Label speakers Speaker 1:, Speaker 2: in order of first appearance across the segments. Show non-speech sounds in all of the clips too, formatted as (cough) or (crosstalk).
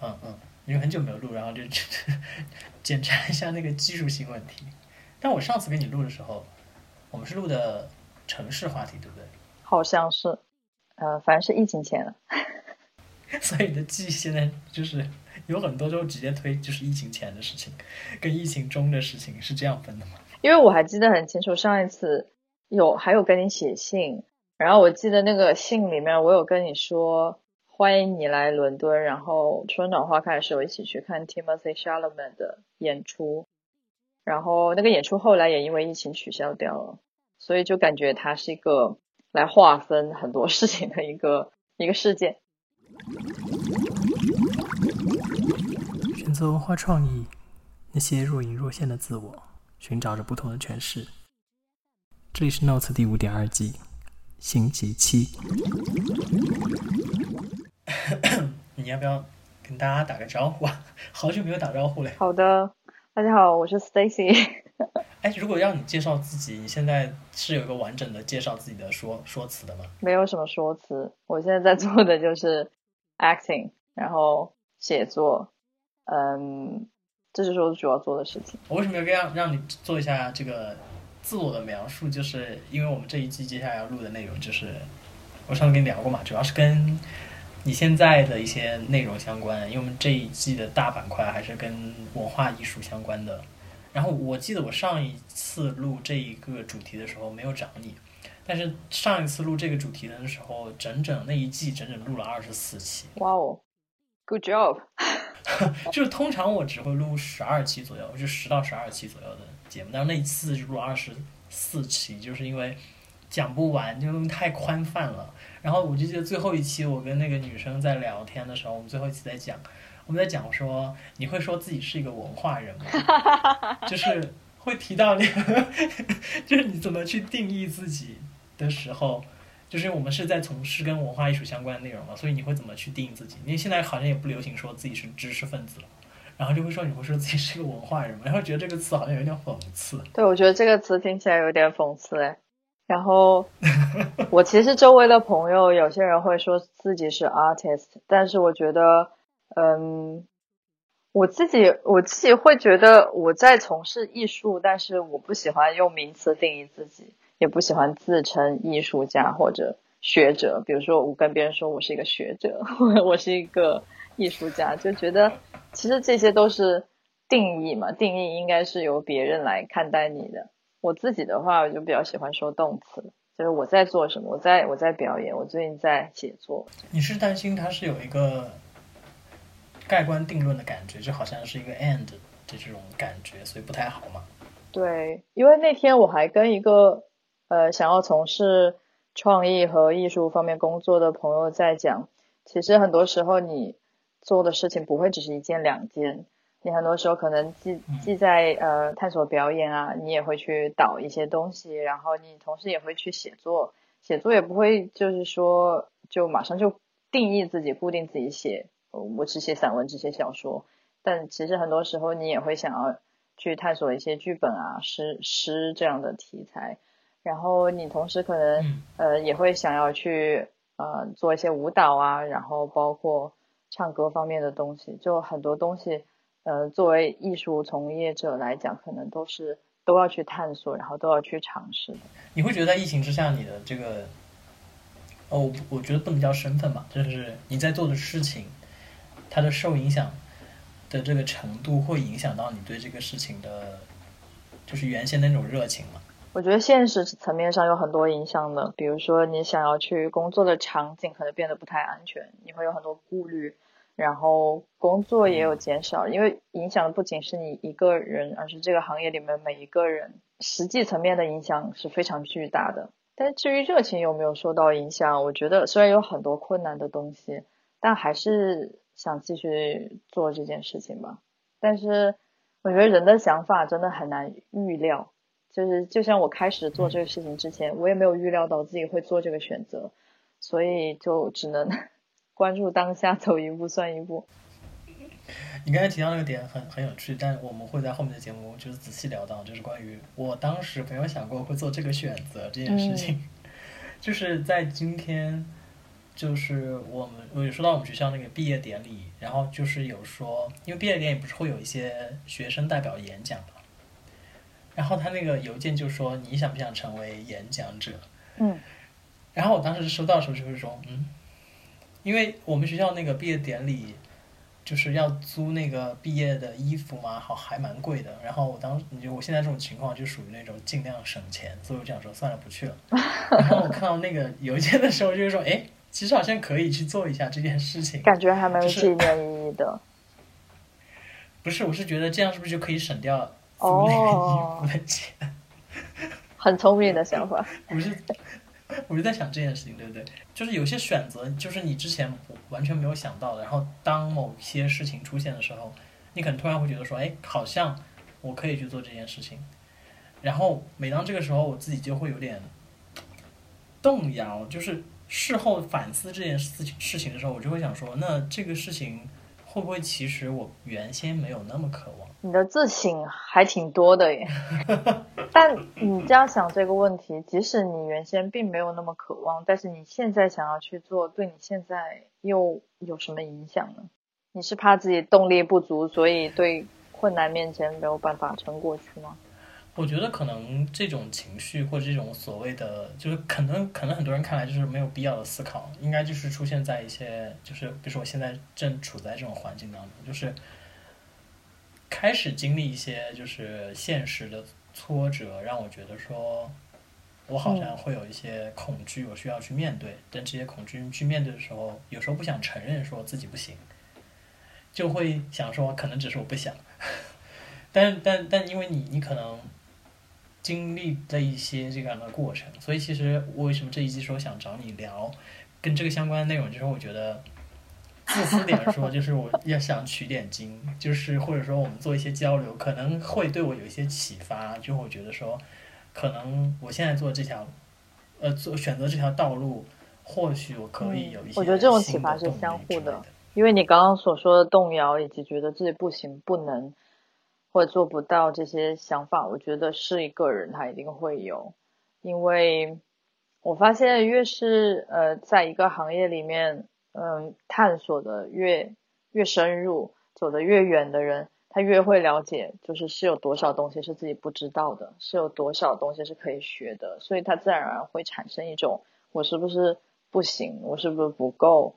Speaker 1: 嗯嗯，因为很久没有录，然后就 (laughs) 检查一下那个技术性问题。但我上次跟你录的时候，我们是录的城市话题，对不对？
Speaker 2: 好像是，呃，反正是疫情前了。(laughs)
Speaker 1: 所以你的记忆现在就是有很多都直接推就是疫情前的事情，跟疫情中的事情是这样分的吗？
Speaker 2: 因为我还记得很清楚，上一次有还有跟你写信，然后我记得那个信里面我有跟你说欢迎你来伦敦，然后春暖花开的时候一起去看 Timothy Chalamet 的演出，然后那个演出后来也因为疫情取消掉了，所以就感觉它是一个来划分很多事情的一个一个事件。
Speaker 1: 选择文化创意，那些若隐若现的自我，寻找着不同的诠释。这里是 Notes 第五点二季，星期七。(coughs) 你要不要跟大家打个招呼啊？(laughs) 好久没有打招呼了。
Speaker 2: 好的，大家好，我是 Stacy。(laughs)
Speaker 1: 哎，如果让你介绍自己，你现在是有一个完整的介绍自己的说说辞的吗？
Speaker 2: 没有什么说辞，我现在在做的就是 acting，然后写作，嗯，这就是我主要做的事情。
Speaker 1: 我为什么要让让你做一下这个自我的描述？就是因为我们这一季接下来要录的内容，就是我上次跟你聊过嘛，主要是跟你现在的一些内容相关。因为我们这一季的大板块还是跟文化艺术相关的。然后我记得我上一次录这一个主题的时候没有找你，但是上一次录这个主题的时候，整整那一季整整录了二十四期。
Speaker 2: 哇哦，Good job！(laughs)
Speaker 1: 就是通常我只会录十二期左右，就十到十二期左右的节目，但是那一次就录二十四期，就是因为讲不完，就太宽泛了。然后我就记得最后一期我跟那个女生在聊天的时候，我们最后一期在讲。我们在讲说，你会说自己是一个文化人吗？(laughs) 就是会提到你，(laughs) 就是你怎么去定义自己的时候，就是我们是在从事跟文化艺术相关的内容嘛，所以你会怎么去定义自己？因为现在好像也不流行说自己是知识分子了，然后就会说你会说自己是个文化人嘛，然后觉得这个词好像有点讽刺。
Speaker 2: 对，我觉得这个词听起来有点讽刺哎。然后 (laughs) 我其实周围的朋友有些人会说自己是 artist，但是我觉得。嗯，我自己我自己会觉得我在从事艺术，但是我不喜欢用名词定义自己，也不喜欢自称艺术家或者学者。比如说，我跟别人说我是一个学者，(laughs) 我是一个艺术家，就觉得其实这些都是定义嘛，定义应该是由别人来看待你的。我自己的话，我就比较喜欢说动词，就是我在做什么，我在我在表演，我最近在写作。
Speaker 1: 你是担心它是有一个？盖棺定论的感觉，就好像是一个 end 的这种感觉，所以不太好嘛。
Speaker 2: 对，因为那天我还跟一个呃想要从事创意和艺术方面工作的朋友在讲，其实很多时候你做的事情不会只是一件两件，你很多时候可能既既在呃探索表演啊，你也会去导一些东西，然后你同时也会去写作，写作也不会就是说就马上就定义自己，固定自己写。我只写散文，只写小说，但其实很多时候你也会想要去探索一些剧本啊、诗诗这样的题材，然后你同时可能呃也会想要去呃做一些舞蹈啊，然后包括唱歌方面的东西，就很多东西呃作为艺术从业者来讲，可能都是都要去探索，然后都要去尝试的。
Speaker 1: 你会觉得在疫情之下，你的这个哦，我觉得不能叫身份吧，就是你在做的事情。它的受影响的这个程度，会影响到你对这个事情的，就是原先的那种热情吗？
Speaker 2: 我觉得现实层面上有很多影响的，比如说你想要去工作的场景可能变得不太安全，你会有很多顾虑，然后工作也有减少，因为影响的不仅是你一个人，而是这个行业里面每一个人，实际层面的影响是非常巨大的。但至于热情有没有受到影响，我觉得虽然有很多困难的东西，但还是。想继续做这件事情吧，但是我觉得人的想法真的很难预料。就是就像我开始做这个事情之前，我也没有预料到自己会做这个选择，所以就只能关注当下，走一步算一步。
Speaker 1: 你刚才提到那个点很很有趣，但我们会在后面的节目就是仔细聊到，就是关于我当时没有想过会做这个选择这件事情，(laughs) 就是在今天。就是我们我有说到我们学校那个毕业典礼，然后就是有说，因为毕业典礼不是会有一些学生代表演讲嘛，然后他那个邮件就说你想不想成为演讲者？
Speaker 2: 嗯，
Speaker 1: 然后我当时收到的时候就是说，嗯，因为我们学校那个毕业典礼就是要租那个毕业的衣服嘛，好还蛮贵的。然后我当就我现在这种情况就属于那种尽量省钱，所以我这样说算了不去了。(laughs) 然后我看到那个邮件的时候就是说，哎，其实好像可以去做一下这件事情。
Speaker 2: 感觉还蛮有纪念意义的。(laughs)
Speaker 1: 不是，我是觉得这样是不是就可以省掉租那个衣服的钱？(laughs)
Speaker 2: 很聪明的想法。
Speaker 1: 我是 (laughs) 我就在想这件事情，对不对？就是有些选择，就是你之前完全没有想到的，然后当某些事情出现的时候，你可能突然会觉得说，哎，好像我可以去做这件事情。然后每当这个时候，我自己就会有点动摇，就是事后反思这件事情事情的时候，我就会想说，那这个事情会不会其实我原先没有那么渴望？
Speaker 2: 你的自省还挺多的耶。(laughs) 但你这样想这个问题，即使你原先并没有那么渴望，但是你现在想要去做，对你现在又有什么影响呢？你是怕自己动力不足，所以对困难面前没有办法撑过去吗？
Speaker 1: 我觉得可能这种情绪或者这种所谓的，就是可能可能很多人看来就是没有必要的思考，应该就是出现在一些就是比如说我现在正处在这种环境当中，就是开始经历一些就是现实的挫折，让我觉得说，我好像会有一些恐惧，我需要去面对，但这些恐惧去面对的时候，有时候不想承认说自己不行，就会想说可能只是我不想，(laughs) 但但但因为你你可能。经历了一些这样的过程，所以其实我为什么这一季说想找你聊跟这个相关的内容，就是我觉得自私点说，就是我要想取点经，就是或者说我们做一些交流，可能会对我有一些启发，就我觉得说，可能我现在做这条，呃，做选择这条道路，或许我可以有一些、
Speaker 2: 嗯我觉得这种启发是相互的，因为你刚刚所说的动摇以及觉得自己不行、不能。或者做不到这些想法，我觉得是一个人他一定会有，因为我发现越是呃在一个行业里面，嗯，探索的越越深入，走得越远的人，他越会了解，就是是有多少东西是自己不知道的，是有多少东西是可以学的，所以他自然而然会产生一种我是不是不行，我是不是不够，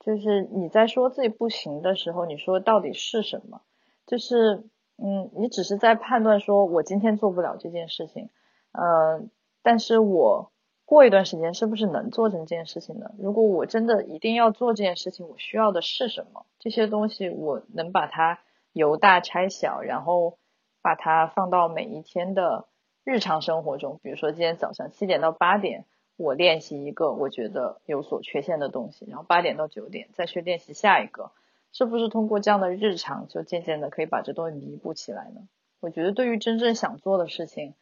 Speaker 2: 就是你在说自己不行的时候，你说到底是什么？就是。嗯，你只是在判断说，我今天做不了这件事情，呃，但是我过一段时间是不是能做成这件事情呢？如果我真的一定要做这件事情，我需要的是什么？这些东西我能把它由大拆小，然后把它放到每一天的日常生活中。比如说今天早上七点到八点，我练习一个我觉得有所缺陷的东西，然后八点到九点再去练习下一个。是不是通过这样的日常，就渐渐的可以把这东西弥补起来呢？我觉得对于真正想做的事情，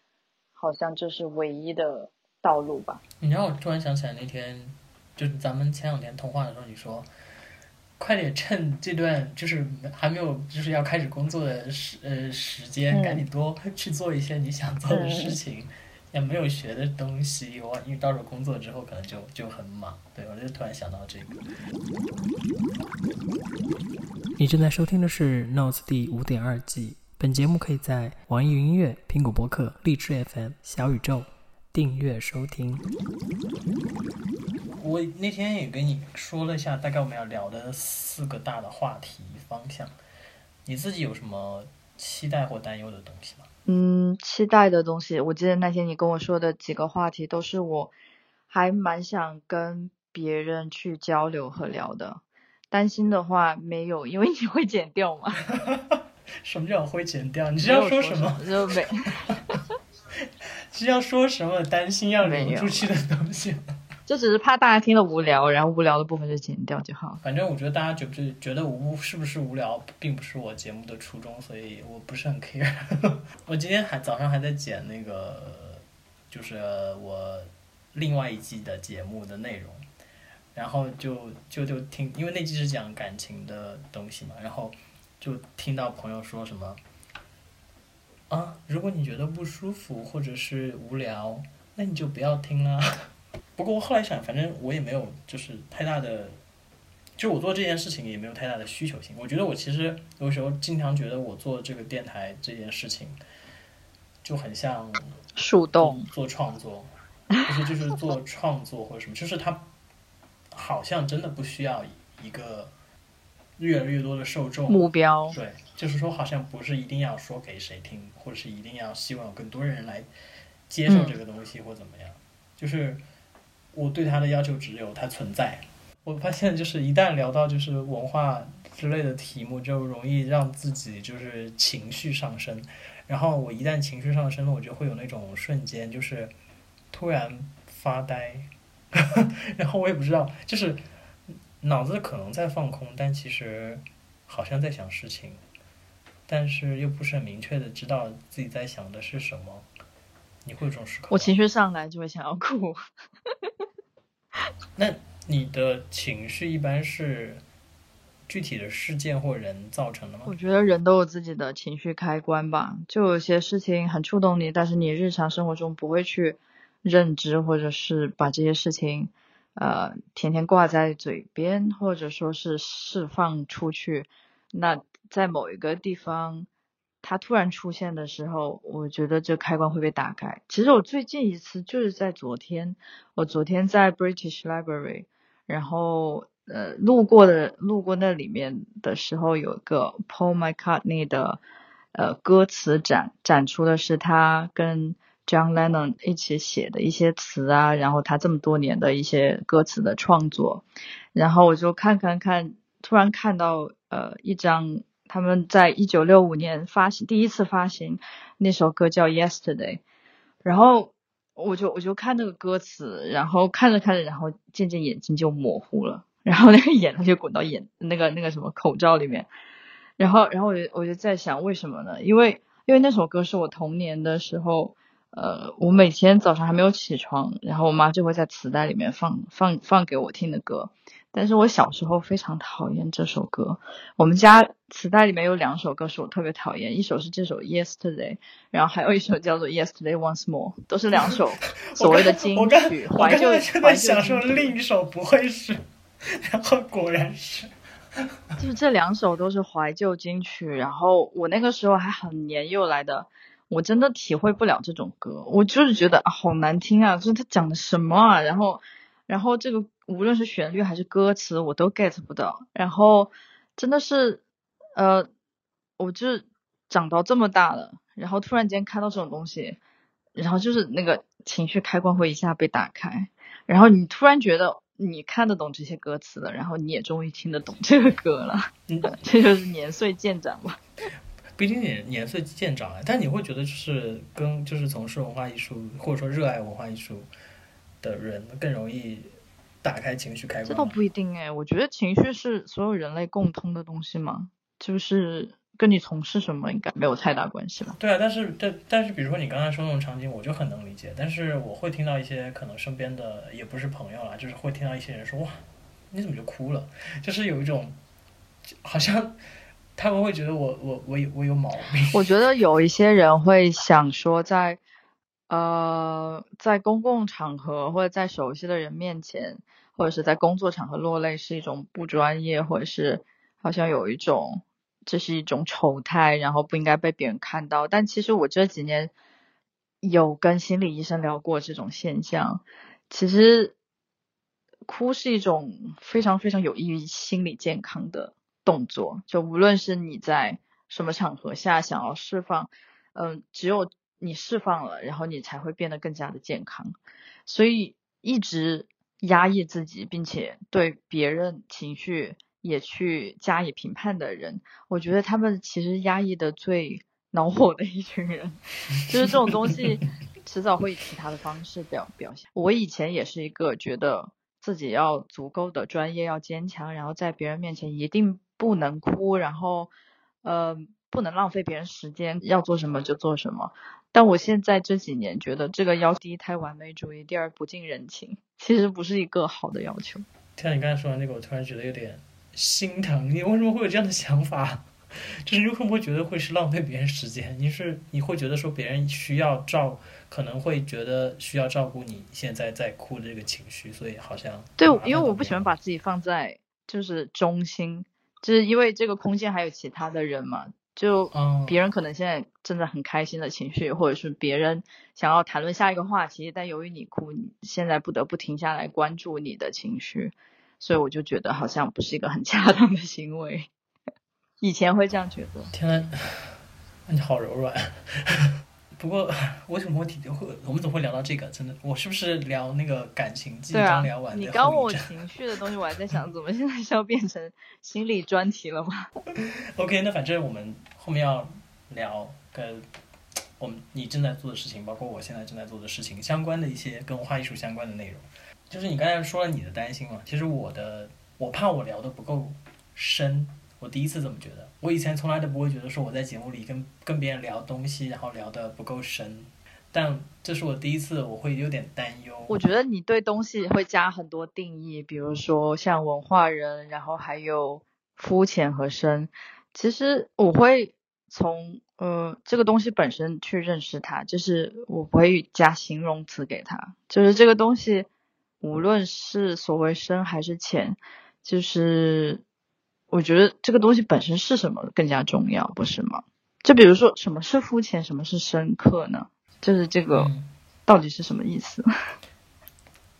Speaker 2: 好像这是唯一的道路吧。
Speaker 1: 你让我突然想起来那天，就是咱们前两天通话的时候，你说，快点趁这段就是还没有就是要开始工作的时呃时间，赶紧多 (laughs) 去做一些你想做的事情。也没有学的东西，我因为到时候工作之后可能就就很忙，对我就突然想到这个。你正在收听的是《Notes》第五点二季，本节目可以在网易云音乐、苹果播客、荔枝 FM、小宇宙订阅收听。我那天也跟你说了一下，大概我们要聊的四个大的话题方向，你自己有什么期待或担忧的东西吗？
Speaker 2: 嗯，期待的东西，我记得那天你跟我说的几个话题，都是我还蛮想跟别人去交流和聊的。担心的话没有，因为你会剪掉吗？(laughs)
Speaker 1: 什么叫会剪掉？你是要
Speaker 2: 说
Speaker 1: 什么？
Speaker 2: 就没。(laughs)
Speaker 1: 是要说什么担心要流出去的东西？(laughs)
Speaker 2: 就只是怕大家听了无聊，然后无聊的部分就剪掉就好。
Speaker 1: 反正我觉得大家觉不觉觉得无是不是无聊，并不是我节目的初衷，所以我不是很 care。(laughs) 我今天还早上还在剪那个，就是我另外一季的节目的内容，然后就就就听，因为那季是讲感情的东西嘛，然后就听到朋友说什么啊，如果你觉得不舒服或者是无聊，那你就不要听啦。(laughs) 不过我后来想，反正我也没有就是太大的，就我做这件事情也没有太大的需求性。我觉得我其实有时候经常觉得我做这个电台这件事情，就很像
Speaker 2: 树洞
Speaker 1: 做创作，不是就是做创作或者什么，就是它好像真的不需要一个越来越多的受众
Speaker 2: 目标。
Speaker 1: 对，就是说好像不是一定要说给谁听，或者是一定要希望有更多人来接受这个东西或怎么样，就是。我对他的要求只有他存在。我发现，就是一旦聊到就是文化之类的题目，就容易让自己就是情绪上升。然后我一旦情绪上升了，我就会有那种瞬间，就是突然发呆。(laughs) 然后我也不知道，就是脑子可能在放空，但其实好像在想事情，但是又不是很明确的知道自己在想的是什么。你会有这种时刻？
Speaker 2: 我情绪上来就会想要哭。
Speaker 1: 那你的情绪一般是具体的事件或人造成的吗？
Speaker 2: 我觉得人都有自己的情绪开关吧，就有些事情很触动你，但是你日常生活中不会去认知，或者是把这些事情呃天天挂在嘴边，或者说是释放出去。那在某一个地方。它突然出现的时候，我觉得这开关会被打开。其实我最近一次就是在昨天，我昨天在 British Library，然后呃路过的路过那里面的时候，有一个 Paul McCartney 的呃歌词展，展出的是他跟 John Lennon 一起写的一些词啊，然后他这么多年的一些歌词的创作，然后我就看看看，突然看到呃一张。他们在一九六五年发行第一次发行那首歌叫 Yesterday，然后我就我就看那个歌词，然后看着看着，然后渐渐眼睛就模糊了，然后那个眼泪就滚到眼 (laughs) 那个那个什么口罩里面，然后然后我就我就在想为什么呢？因为因为那首歌是我童年的时候，呃，我每天早上还没有起床，然后我妈就会在磁带里面放放放给我听的歌。但是我小时候非常讨厌这首歌。我们家磁带里面有两首歌是我特别讨厌，一首是这首 Yesterday，然后还有一首叫做 Yesterday Once More，都是两首 (laughs) 所谓的金曲怀旧。
Speaker 1: 我在想说另一首不会是，然后果然是，
Speaker 2: 就是这两首都是怀旧金曲。然后我那个时候还很年幼来的，我真的体会不了这种歌，我就是觉得啊好难听啊，就是他讲的什么啊，然后。然后这个无论是旋律还是歌词，我都 get 不到。然后真的是，呃，我就长到这么大了，然后突然间看到这种东西，然后就是那个情绪开关会一下被打开。然后你突然觉得你看得懂这些歌词了，然后你也终于听得懂这个歌了。嗯，(laughs) 这就是年岁渐长吧。
Speaker 1: 不一定年年岁渐长，但你会觉得就是跟就是从事文化艺术或者说热爱文化艺术。的人更容易打开情绪开关，
Speaker 2: 这倒不一定哎。我觉得情绪是所有人类共通的东西嘛，就是跟你从事什么应该没有太大关系吧。
Speaker 1: 对啊，但是但但是，比如说你刚才说那种场景，我就很能理解。但是我会听到一些可能身边的也不是朋友啦，就是会听到一些人说哇，你怎么就哭了？就是有一种好像他们会觉得我我我有我有毛病。(laughs)
Speaker 2: 我觉得有一些人会想说在。呃，在公共场合或者在熟悉的人面前，或者是在工作场合落泪是一种不专业，或者是好像有一种这是一种丑态，然后不应该被别人看到。但其实我这几年有跟心理医生聊过这种现象，其实哭是一种非常非常有益于心理健康的动作。就无论是你在什么场合下想要释放，嗯，只有。你释放了，然后你才会变得更加的健康。所以一直压抑自己，并且对别人情绪也去加以评判的人，我觉得他们其实压抑的最恼火的一群人。就是这种东西，(laughs) 迟早会以其他的方式表表现。我以前也是一个觉得自己要足够的专业，要坚强，然后在别人面前一定不能哭，然后呃不能浪费别人时间，要做什么就做什么。但我现在这几年觉得，这个要第一太完美主义，第二不近人情，其实不是一个好的要求。
Speaker 1: 听到你刚才说完那个，我突然觉得有点心疼。你为什么会有这样的想法？(laughs) 就是你会不会觉得会是浪费别人时间？你是你会觉得说别人需要照，可能会觉得需要照顾你现在在哭的这个情绪，所以好像
Speaker 2: 对，因为我不喜欢把自己放在就是中心，就是因为这个空间还有其他的人嘛。就别人可能现在正在很开心的情绪，或者是别人想要谈论下一个话题，但由于你哭，你现在不得不停下来关注你的情绪，所以我就觉得好像不是一个很恰当的行为。(laughs) 以前会这样觉得。
Speaker 1: 天呐，(sighs) 你好柔软。不过，(laughs) 为什么会提会我们怎么会聊到这个？真的，我是不是聊那个感情记刚聊完？
Speaker 2: 你刚问我情绪的东西，我还在想，怎么现在是要变成心理专题了吗
Speaker 1: ？OK，那反正我们后面要聊跟我们你正在做的事情，包括我现在正在做的事情相关的一些跟文化艺术相关的内容。就是你刚才说了你的担心嘛，其实我的我怕我聊的不够深。我第一次这么觉得，我以前从来都不会觉得说我在节目里跟跟别人聊东西，然后聊的不够深，但这是我第一次，我会有点担忧。
Speaker 2: 我觉得你对东西会加很多定义，比如说像文化人，然后还有肤浅和深。其实我会从呃这个东西本身去认识它，就是我不会加形容词给它，就是这个东西无论是所谓深还是浅，就是。我觉得这个东西本身是什么更加重要，不是吗？就比如说，什么是肤浅，什么是深刻呢？就是这个到底是什么意思？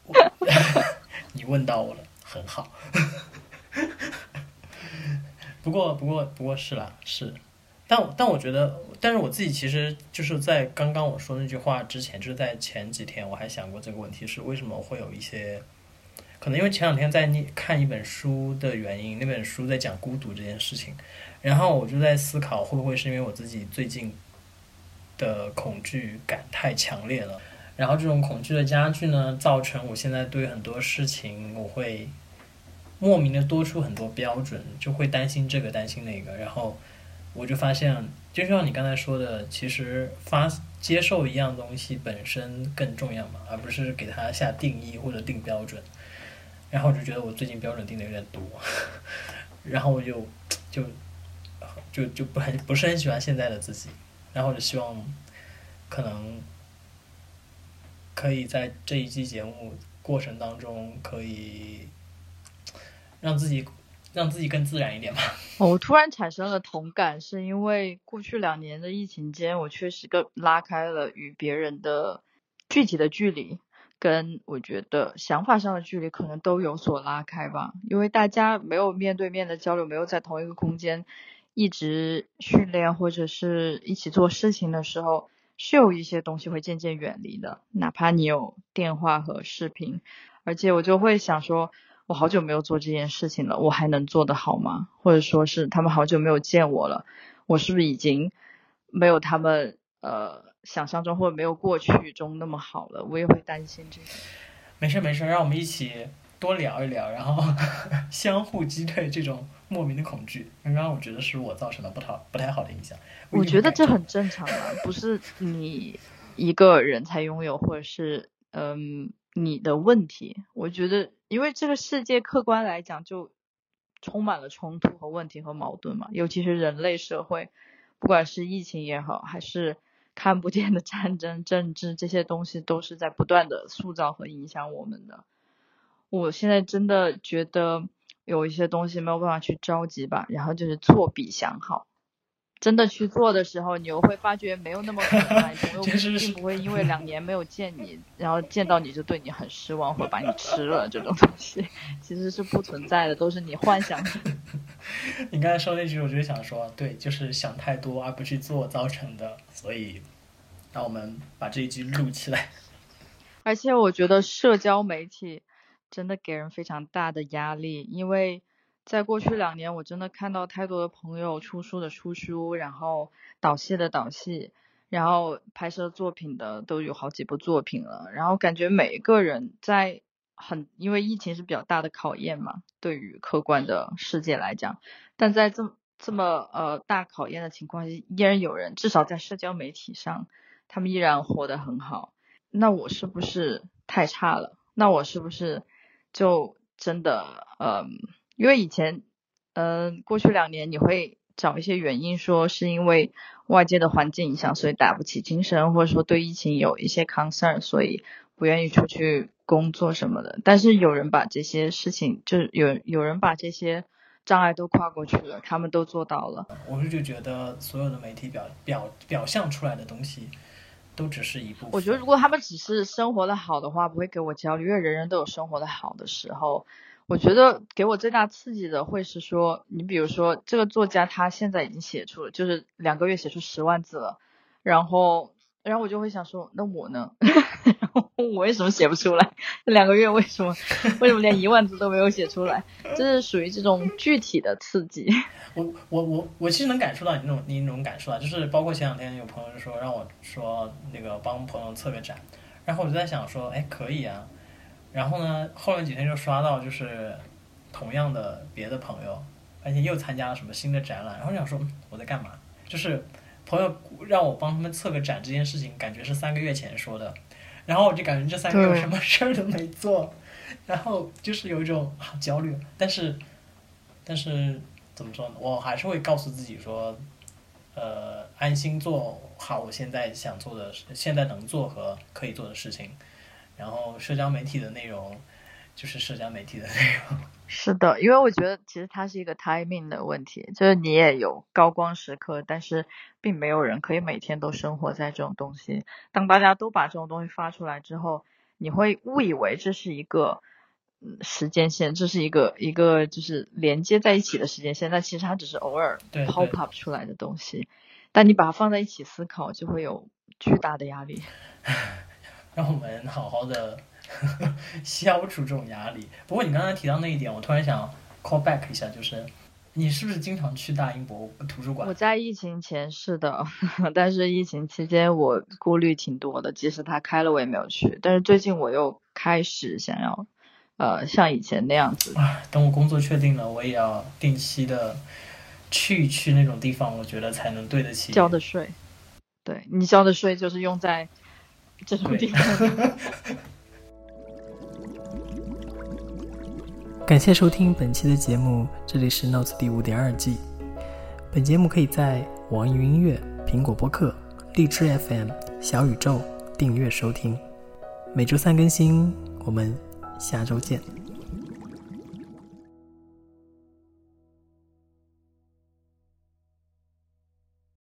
Speaker 2: (laughs)
Speaker 1: 你问到我了，很好。不过，不过，不过是啦，是。但但我觉得，但是我自己其实就是在刚刚我说那句话之前，就是在前几天，我还想过这个问题：是为什么会有一些。可能因为前两天在念看一本书的原因，那本书在讲孤独这件事情，然后我就在思考，会不会是因为我自己最近的恐惧感太强烈了，然后这种恐惧的加剧呢，造成我现在对很多事情我会莫名的多出很多标准，就会担心这个担心那个，然后我就发现，就像你刚才说的，其实发接受一样东西本身更重要嘛，而不是给它下定义或者定标准。然后我就觉得我最近标准定的有点多，(laughs) 然后我就就就就不很不是很喜欢现在的自己，然后我就希望可能可以在这一期节目过程当中可以让自己让自己更自然一点吧。(laughs)
Speaker 2: 我突然产生了同感，是因为过去两年的疫情间，我确实更拉开了与别人的具体的距离。跟我觉得想法上的距离可能都有所拉开吧，因为大家没有面对面的交流，没有在同一个空间一直训练或者是一起做事情的时候，是有一些东西会渐渐远离的。哪怕你有电话和视频，而且我就会想说，我好久没有做这件事情了，我还能做得好吗？或者说是他们好久没有见我了，我是不是已经没有他们呃？想象中或者没有过去中那么好了，我也会担心这个。
Speaker 1: 没事没事，让我们一起多聊一聊，然后 (laughs) 相互击退这种莫名的恐惧。刚刚我觉得是我造成了不好不太好的影响。
Speaker 2: 我觉得这很正常啊，不是你一个人才拥有，或者是嗯你的问题。我觉得，因为这个世界客观来讲就充满了冲突和问题和矛盾嘛，尤其是人类社会，不管是疫情也好，还是。看不见的战争、政治这些东西都是在不断的塑造和影响我们的。我现在真的觉得有一些东西没有办法去着急吧，然后就是错笔想好，真的去做的时候，你又会发觉没有那么可能，朋友 (laughs) 并不会因为两年没有见你，然后见到你就对你很失望或把你吃了这种东西，其实是不存在的，都是你幻想的。(laughs)
Speaker 1: 你刚才说那句，我就想说，对，就是想太多而不去做造成的。所以，让我们把这一句录起来。(laughs)
Speaker 2: 而且，我觉得社交媒体真的给人非常大的压力，因为在过去两年，我真的看到太多的朋友出书的出书，然后导戏的导戏，然后拍摄作品的都有好几部作品了，然后感觉每一个人在。很，因为疫情是比较大的考验嘛，对于客观的世界来讲，但在这么这么呃大考验的情况下，依然有人至少在社交媒体上，他们依然活得很好。那我是不是太差了？那我是不是就真的呃，因为以前嗯过去两年你会找一些原因，说是因为外界的环境影响，所以打不起精神，或者说对疫情有一些 concern，所以不愿意出去工作什么的。但是有人把这些事情，就是有有人把这些障碍都跨过去了，他们都做到了。
Speaker 1: 我是就觉得所有的媒体表表表象出来的东西，都只是一部分。
Speaker 2: 我觉得如果他们只是生活的好的话，不会给我焦虑，因为人人都有生活的好的时候。我觉得给我最大刺激的会是说，你比如说这个作家他现在已经写出了，就是两个月写出十万字了，然后，然后我就会想说，那我呢？(laughs) 我为什么写不出来？两个月为什么为什么连一万字都没有写出来？这是属于这种具体的刺激。(laughs)
Speaker 1: 我我我我其实能感受到你那种你那种感受啊，就是包括前两天有朋友说让我说那个帮朋友策个展，然后我就在想说，哎，可以啊。然后呢，后面几天就刷到就是同样的别的朋友，而且又参加了什么新的展览。然后想说我在干嘛？就是朋友让我帮他们测个展这件事情，感觉是三个月前说的。然后我就感觉这三个月什么事儿都没做，然后就是有一种好焦虑。但是，但是怎么说呢？我还是会告诉自己说，呃，安心做好我现在想做的、现在能做和可以做的事情。然后社交媒体的内容，就是社交媒体的内容。(laughs)
Speaker 2: 是的，因为我觉得其实它是一个 timing 的问题，就是你也有高光时刻，但是并没有人可以每天都生活在这种东西。当大家都把这种东西发出来之后，你会误以为这是一个时间线，这是一个一个就是连接在一起的时间线，但其实它只是偶尔 pop up 出来的东西。但你把它放在一起思考，就会有巨大的压力。(laughs)
Speaker 1: 让我们好好的 (laughs) 消除这种压力。不过你刚才提到那一点，我突然想 call back 一下，就是你是不是经常去大英博物图书馆？
Speaker 2: 我在疫情前是的，(laughs) 但是疫情期间我顾虑挺多的，即使它开了我也没有去。但是最近我又开始想要，呃，像以前那样子。
Speaker 1: 等我工作确定了，我也要定期的去一去那种地方，我觉得才能对得起
Speaker 2: 交的税。对你交的税就是用在。这种地方。(laughs)
Speaker 1: 感谢收听本期的节目，这里是 Notes 第五点二季。本节目可以在网易云音乐、苹果播客、荔枝 FM、小宇宙订阅收听，每周三更新。我们下周见。